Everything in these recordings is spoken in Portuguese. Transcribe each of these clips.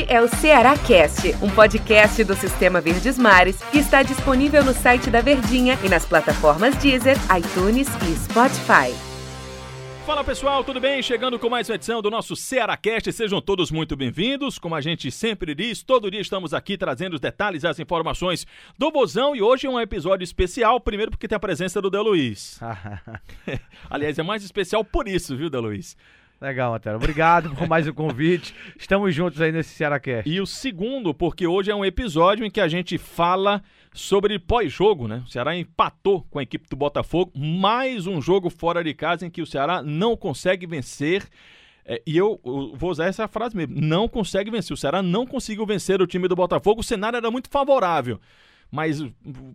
Este é o Ceará Cast, um podcast do Sistema Verdes Mares que está disponível no site da Verdinha e nas plataformas Deezer, iTunes e Spotify. Fala pessoal, tudo bem? Chegando com mais uma edição do nosso Cearacast, sejam todos muito bem-vindos. Como a gente sempre diz, todo dia estamos aqui trazendo os detalhes e as informações do Bozão e hoje é um episódio especial, primeiro porque tem a presença do Del Luiz. Aliás, é mais especial por isso, viu, Del Luiz? Legal, Antero. Obrigado por mais um convite. Estamos juntos aí nesse Cearacast. E o segundo, porque hoje é um episódio em que a gente fala sobre pós-jogo, né? O Ceará empatou com a equipe do Botafogo, mais um jogo fora de casa em que o Ceará não consegue vencer. É, e eu, eu, vou usar essa frase mesmo: não consegue vencer. O Ceará não conseguiu vencer o time do Botafogo. O cenário era muito favorável. Mas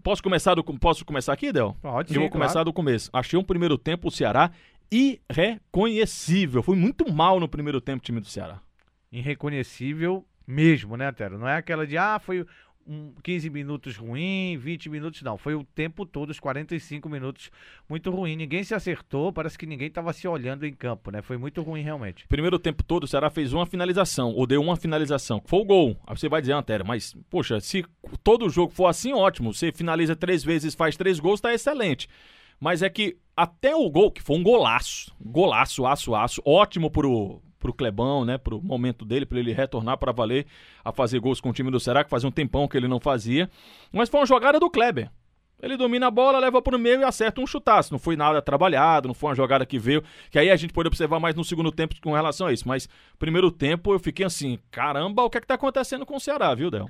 posso começar do, posso começar aqui, Del? Pode. Eu vou começar claro. do começo. Achei um primeiro tempo o Ceará irreconhecível. Foi muito mal no primeiro tempo o time do Ceará. Irreconhecível mesmo, né, Antero? Não é aquela de, ah, foi um 15 minutos ruim, 20 minutos, não. Foi o tempo todo, os 45 minutos, muito ruim. Ninguém se acertou, parece que ninguém estava se olhando em campo, né? Foi muito ruim, realmente. Primeiro tempo todo, o Ceará fez uma finalização, ou deu uma finalização, foi o gol. Aí você vai dizer, Antero, mas, poxa, se todo jogo for assim, ótimo. Você finaliza três vezes, faz três gols, tá excelente. Mas é que até o gol, que foi um golaço, golaço, aço, aço, ótimo pro, pro Clebão, né, pro momento dele, para ele retornar para valer a fazer gols com o time do Ceará, que fazia um tempão que ele não fazia. Mas foi uma jogada do Kleber. Ele domina a bola, leva pro meio e acerta um chutaço. Não foi nada trabalhado, não foi uma jogada que veio. Que aí a gente pode observar mais no segundo tempo com relação a isso. Mas primeiro tempo eu fiquei assim, caramba, o que é que tá acontecendo com o Ceará, viu, Del?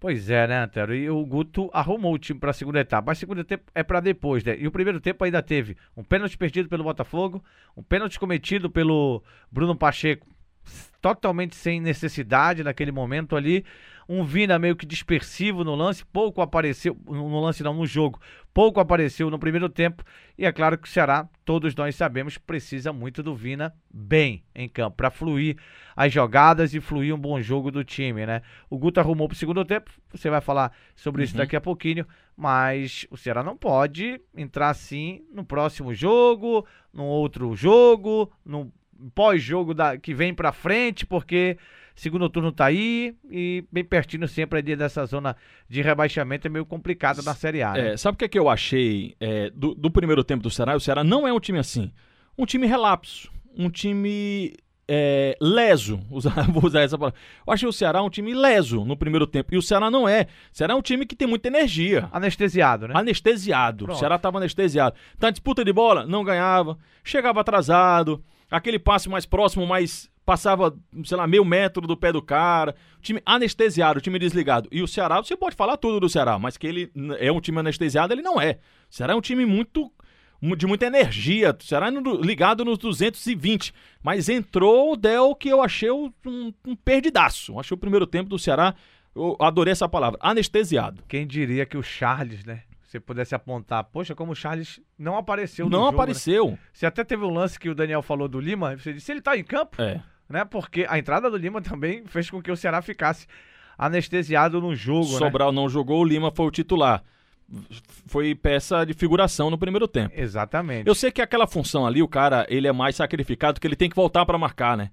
Pois é, né, Antero? E o Guto arrumou o time para a segunda etapa. Mas segundo tempo é para depois, né? E o primeiro tempo ainda teve um pênalti perdido pelo Botafogo, um pênalti cometido pelo Bruno Pacheco, totalmente sem necessidade naquele momento ali. Um Vina meio que dispersivo no lance, pouco apareceu, no lance não, no jogo, pouco apareceu no primeiro tempo. E é claro que o Ceará, todos nós sabemos, precisa muito do Vina bem em campo, para fluir as jogadas e fluir um bom jogo do time, né? O Guto arrumou pro segundo tempo, você vai falar sobre isso Uhum. daqui a pouquinho, mas o Ceará não pode entrar assim no próximo jogo, num outro jogo, no pós-jogo da- que vem pra frente, porque segundo turno tá aí e bem pertinho sempre ali dessa zona de rebaixamento é meio complicada na Série A. né? É, sabe o que, é que eu achei é, do, do primeiro tempo do Ceará? O Ceará não é um time assim. Um time relapso. Um time é, leso. Usar, vou usar essa palavra. Eu achei o Ceará um time leso no primeiro tempo. E o Ceará não é. O Ceará é um time que tem muita energia. Anestesiado, né? Anestesiado. Pronto. O Ceará estava anestesiado. Tá disputa de bola? Não ganhava. Chegava atrasado. Aquele passe mais próximo, mais. Passava, sei lá, meio metro do pé do cara. Time anestesiado, time desligado. E o Ceará, você pode falar tudo do Ceará, mas que ele é um time anestesiado, ele não é. O Ceará é um time muito. mu- de muita energia. O Ceará é ligado nos 220. Mas entrou o Del que eu achei um, um perdidaço. Achei o primeiro tempo do Ceará. Eu adorei essa palavra. Anestesiado. Quem diria que o Charles, né? Se pudesse apontar, poxa, como o Charles não apareceu no não jogo, né? apareceu. Você até teve um lance que o Daniel falou do Lima, você disse, ele tá em campo, É. né? Porque a entrada do Lima também fez com que o Ceará ficasse anestesiado no jogo, né? Sobral não jogou, o Lima foi o titular. Foi peça de figuração no primeiro tempo. Exatamente. Eu sei que aquela função ali, o cara, ele é mais sacrificado, que ele tem que voltar pra marcar, né?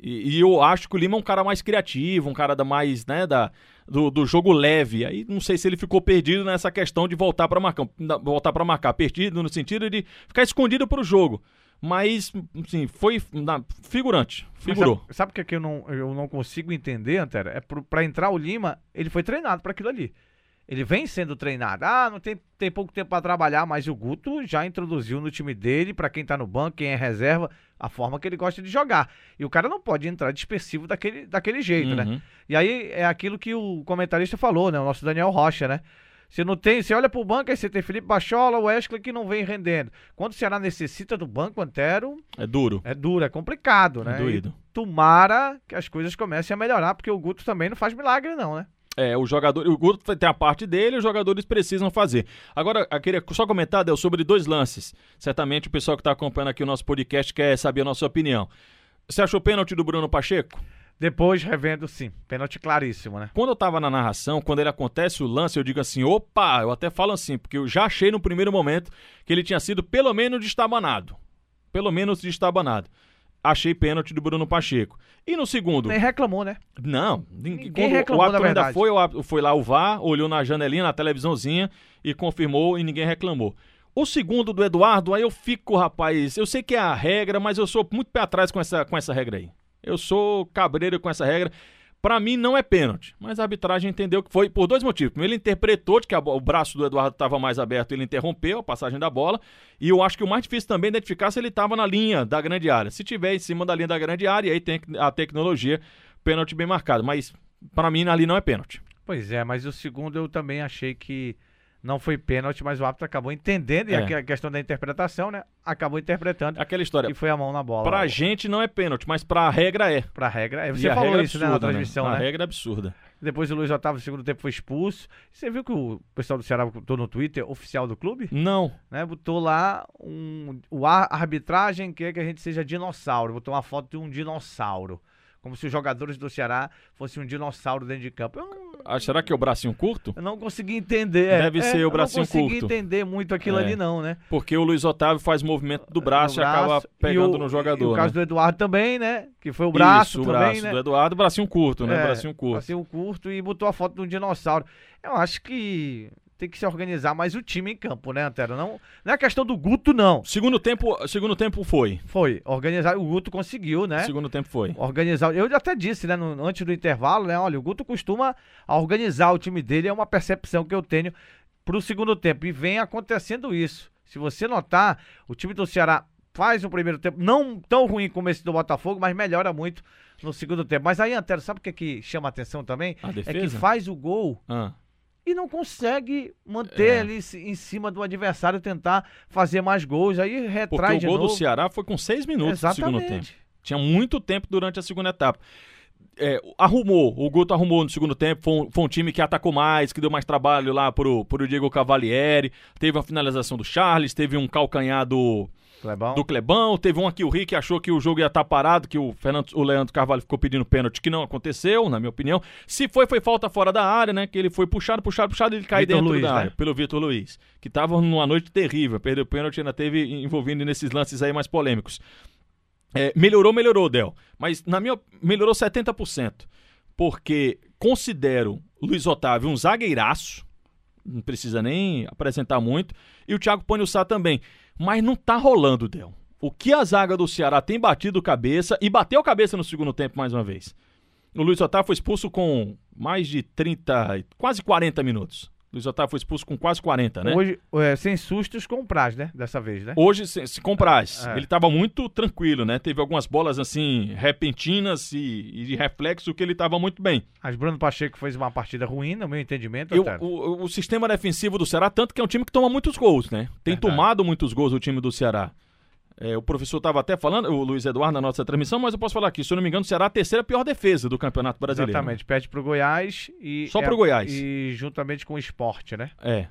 E, e eu acho que o Lima é um cara mais criativo, um cara da mais, né, da, do, do jogo leve. Aí não sei se ele ficou perdido nessa questão de voltar pra marcar, voltar para marcar, perdido no sentido de ficar escondido pro jogo. Mas, assim, foi na, figurante, Mas figurou. Sabe, sabe o que, é que eu, não, eu não consigo entender, Antero? É pro, pra entrar o Lima, ele foi treinado pra aquilo ali. Ele vem sendo treinado. Ah, não tem, tem pouco tempo pra trabalhar, mas o Guto já introduziu no time dele, pra quem tá no banco, quem é reserva, a forma que ele gosta de jogar. E o cara não pode entrar dispersivo daquele, daquele jeito, né? Uhum. E aí é aquilo que o comentarista falou, né? O nosso Daniel Rocha, né? Você não tem, você olha pro banco, aí você tem Felipe Bachola, o Wesley que não vem rendendo. Quando o Ceará necessita do banco, Antero, É duro, é duro, é complicado, né? é doído. E tomara que as coisas comecem a melhorar, porque o Guto também não faz milagre, não, né? É, o jogador, o Guto tem a parte dele, os jogadores precisam fazer. Agora, eu queria só comentar, Del, sobre dois lances. Certamente o pessoal que está acompanhando aqui o nosso podcast quer saber a nossa opinião. Você achou pênalti do Bruno Pacheco? Depois, revendo, sim. Pênalti claríssimo, né? Quando eu tava na narração, quando ele acontece o lance, eu digo assim, opa, eu até falo assim, porque eu já achei no primeiro momento que ele tinha sido pelo menos destabanado. Pelo menos destabanado. Achei pênalti do Bruno Pacheco. E no segundo, Nem reclamou, né? não, Ninguém quando reclamou, o na ainda foi, foi lá o VAR, olhou na janelinha, na televisãozinha e confirmou e ninguém reclamou. O segundo do Eduardo, aí eu fico, rapaz, eu sei que é a regra, mas eu sou muito pé atrás com essa, com essa regra aí. Eu sou cabreiro com essa regra. Pra mim não é pênalti, mas a arbitragem entendeu que foi por dois motivos. Primeiro, ele interpretou de que a o braço do Eduardo estava mais aberto, ele interrompeu a passagem da bola. E eu acho que o mais difícil também é identificar se ele estava na linha da grande área. Se tiver em cima da linha da grande área, aí tem a tecnologia, pênalti bem marcado. Mas pra mim ali não é pênalti. Pois é, mas o segundo eu também achei que não foi pênalti, mas o árbitro acabou entendendo, e É. a que- a questão da interpretação, né? Acabou interpretando Aquela história. e foi a mão na bola. Pra gente não é pênalti, mas pra regra é. Pra regra. É, E Você a falou é isso né, na absurda, transmissão, A né? regra é absurda. Depois o Luiz Otávio, no segundo tempo, foi expulso. Você viu que o pessoal do Ceará botou no Twitter, oficial do clube? Não. Né? Botou lá um, o a arbitragem quer que a gente seja dinossauro. Botou uma foto de um dinossauro. Como se os jogadores do Ceará fossem um dinossauro dentro de campo. Eu Ah, será que é o bracinho curto? eu não consegui entender. é, Deve é, ser o eu bracinho não consegui curto. entender muito aquilo É. ali, não, né? Porque o Luiz Otávio faz movimento do braço, No e acaba braço. pegando E o- no E jogador. o caso né? do Eduardo também, né? Que foi o braço Isso, o também, braço né? do Eduardo, bracinho curto, né? É, bracinho curto. Bracinho curto e botou a foto de um dinossauro. Eu acho que tem que se organizar mais o time em campo, né, Antero? Não, não é questão do Guto, não. Segundo tempo, segundo tempo foi. Foi. Organizar. O Guto conseguiu, né? Segundo tempo foi. Organizar. Eu até disse, né, no- antes do intervalo, né? Olha, o Guto costuma organizar o time dele, é uma percepção que eu tenho pro segundo tempo. E vem acontecendo isso. Se você notar, o time do Ceará faz um primeiro tempo não tão ruim como esse do Botafogo, mas melhora muito no segundo tempo. Mas aí, Antero, sabe o que, é que chama atenção também? É que faz o gol Ah, e não consegue manter É. ali em cima do adversário, tentar fazer mais gols. Aí porque retrai o de gol novo. do Ceará foi com seis minutos no segundo tempo. Exatamente. Tinha muito tempo durante a segunda etapa. É, arrumou, o Guto arrumou no segundo tempo, foi um, foi um time que atacou mais, que deu mais trabalho lá pro, pro Diego Cavalieri, teve uma finalização do Charles, teve um calcanhar do, Clebão. do Clebão, teve um aqui o Rick achou que o jogo ia estar parado, que o, Fernando, o Leandro Carvalho ficou pedindo pênalti, que não aconteceu, na minha opinião. Se foi, foi falta fora da área, né? Que ele foi puxado, puxado, puxado, ele cai dentro Luiz, da né? área, pelo Vitor Luiz, que tava numa noite terrível, perdeu o pênalti, ainda teve envolvido nesses lances aí mais polêmicos. É, melhorou, melhorou, Del. Mas, na minha melhorou 70%. Porque considero Luiz Otávio um zagueiraço. Não precisa nem apresentar muito. E o Thiago Panhussá também. Mas não tá rolando, Del. O que a zaga do Ceará tem batido cabeça e bateu cabeça no segundo tempo mais uma vez. O Luiz Otávio foi expulso com mais de 30, quase 40 minutos. Luiz Otávio foi expulso com quase 40, né? Hoje, é, sem sustos com o Praz, né? Dessa vez, né? Hoje, se, se compras, É. ele estava muito tranquilo, né? Teve algumas bolas assim, repentinas e, e de reflexo que ele estava muito bem. Mas Bruno Pacheco fez uma partida ruim, no meu entendimento. Eu- o, o sistema defensivo do Ceará, tanto que é um time que toma muitos gols, né? Tem Verdade. tomado muitos gols o time do Ceará. É, o professor estava até falando, o Luiz Eduardo, na nossa transmissão, mas eu posso falar aqui, se eu não me engano, o Ceará é a terceira pior defesa do Campeonato Brasileiro. Exatamente. Perde pro Goiás e. Só é- pro Goiás. E juntamente com o esporte, né? É.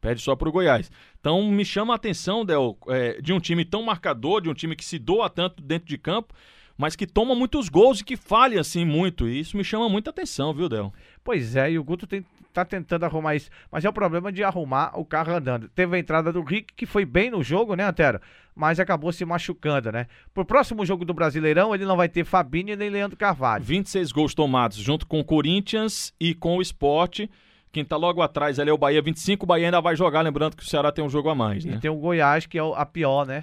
Pede só pro Goiás. Então me chama a atenção, Del, é, de um time tão marcador, de um time que se doa tanto dentro de campo, mas que toma muitos gols e que falha assim muito. E isso me chama muita atenção, viu, Del? Pois é, e o Guto tem- tá tentando arrumar isso. Mas é o problema de arrumar o carro andando. Teve a entrada do Rick, que foi bem no jogo, né, Antero? Mas acabou se machucando, né? Pro próximo jogo do Brasileirão, ele não vai ter Fabinho nem Leandro Carvalho. 26 gols tomados junto com o Corinthians e com o Sport. Quem tá logo atrás ali é o Bahia, 25. O Bahia ainda vai jogar, lembrando que o Ceará tem um jogo a mais, E né? tem o Goiás, que é a pior, né?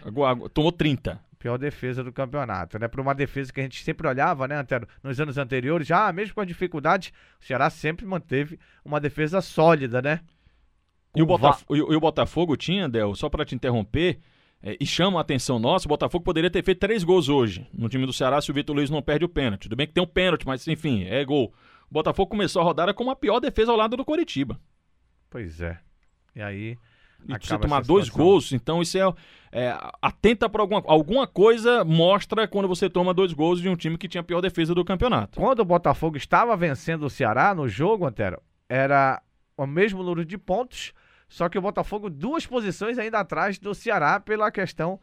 Tomou 30. Pior defesa do campeonato, né? Para uma defesa que a gente sempre olhava, né, Antero? Nos anos anteriores, já mesmo com as dificuldades, o Ceará sempre manteve uma defesa sólida, né? E o, va- e o- Botafogo tinha, Del, só pra te interromper, é, e chama a atenção nossa, o Botafogo poderia ter feito três gols hoje no time do Ceará se o Vitor Luiz não perde o pênalti. Tudo bem que tem um pênalti, mas enfim, é gol. O Botafogo começou a rodada com a pior defesa ao lado do Coritiba. Pois é. E aí. E acaba você tomar dois gols, então isso é, é, atenta para alguma alguma coisa mostra quando você toma dois gols de um time que tinha a pior defesa do campeonato. Quando o Botafogo estava vencendo o Ceará no jogo, Antero, era o mesmo número de pontos, só que o Botafogo duas posições ainda atrás do Ceará pela questão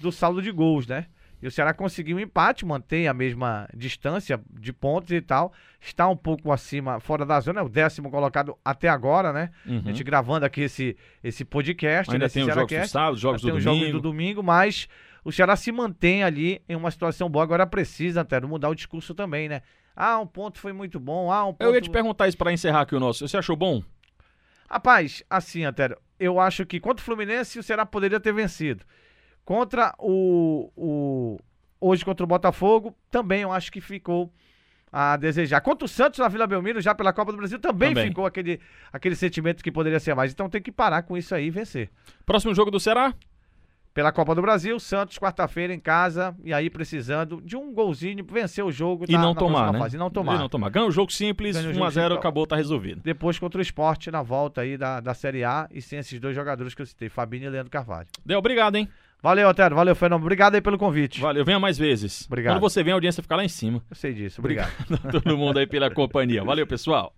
do saldo de gols, né? E o Ceará conseguiu um empate, mantém a mesma distância de pontos e tal. Está um pouco acima, fora da zona, é o décimo colocado até agora, né? Uhum. A gente gravando aqui esse, esse podcast. Ainda nesse tem os jogos do sábado, os jogos tem do domingo. jogos do domingo, mas o Ceará se mantém ali em uma situação boa. Agora precisa, Antero, mudar o discurso também, né? Ah, um ponto foi muito bom. Ah, um ponto... Eu ia te perguntar isso pra encerrar aqui o nosso. Você achou bom? Rapaz, assim, Antero, eu acho que contra o Fluminense o Ceará poderia ter vencido. Contra o, o. Hoje contra o Botafogo, também eu acho que ficou a desejar. Contra o Santos na Vila Belmiro, já pela Copa do Brasil, também, Também. ficou aquele, aquele sentimento que poderia ser mais. Então tem que parar com isso aí e vencer. Próximo jogo do Ceará? Pela Copa do Brasil, Santos, quarta-feira em casa, e aí precisando de um golzinho, vencer o jogo E na- não na tomar, né? fase. E não tomar. E não tomar. Ganha o jogo simples, Ganha o 1 jogo a 0 simples. acabou, tá resolvido. Depois contra o esporte na volta aí da, da Série A e sem esses dois jogadores que eu citei, Fabinho e Leandro Carvalho. Deu, obrigado, hein? Valeu, Otero. Valeu, Fernando. Obrigado aí pelo convite. Valeu, venha mais vezes. Obrigado. Quando você vem, a audiência fica lá em cima. Eu sei disso. Obrigado. Todo mundo aí pela companhia. Valeu, pessoal.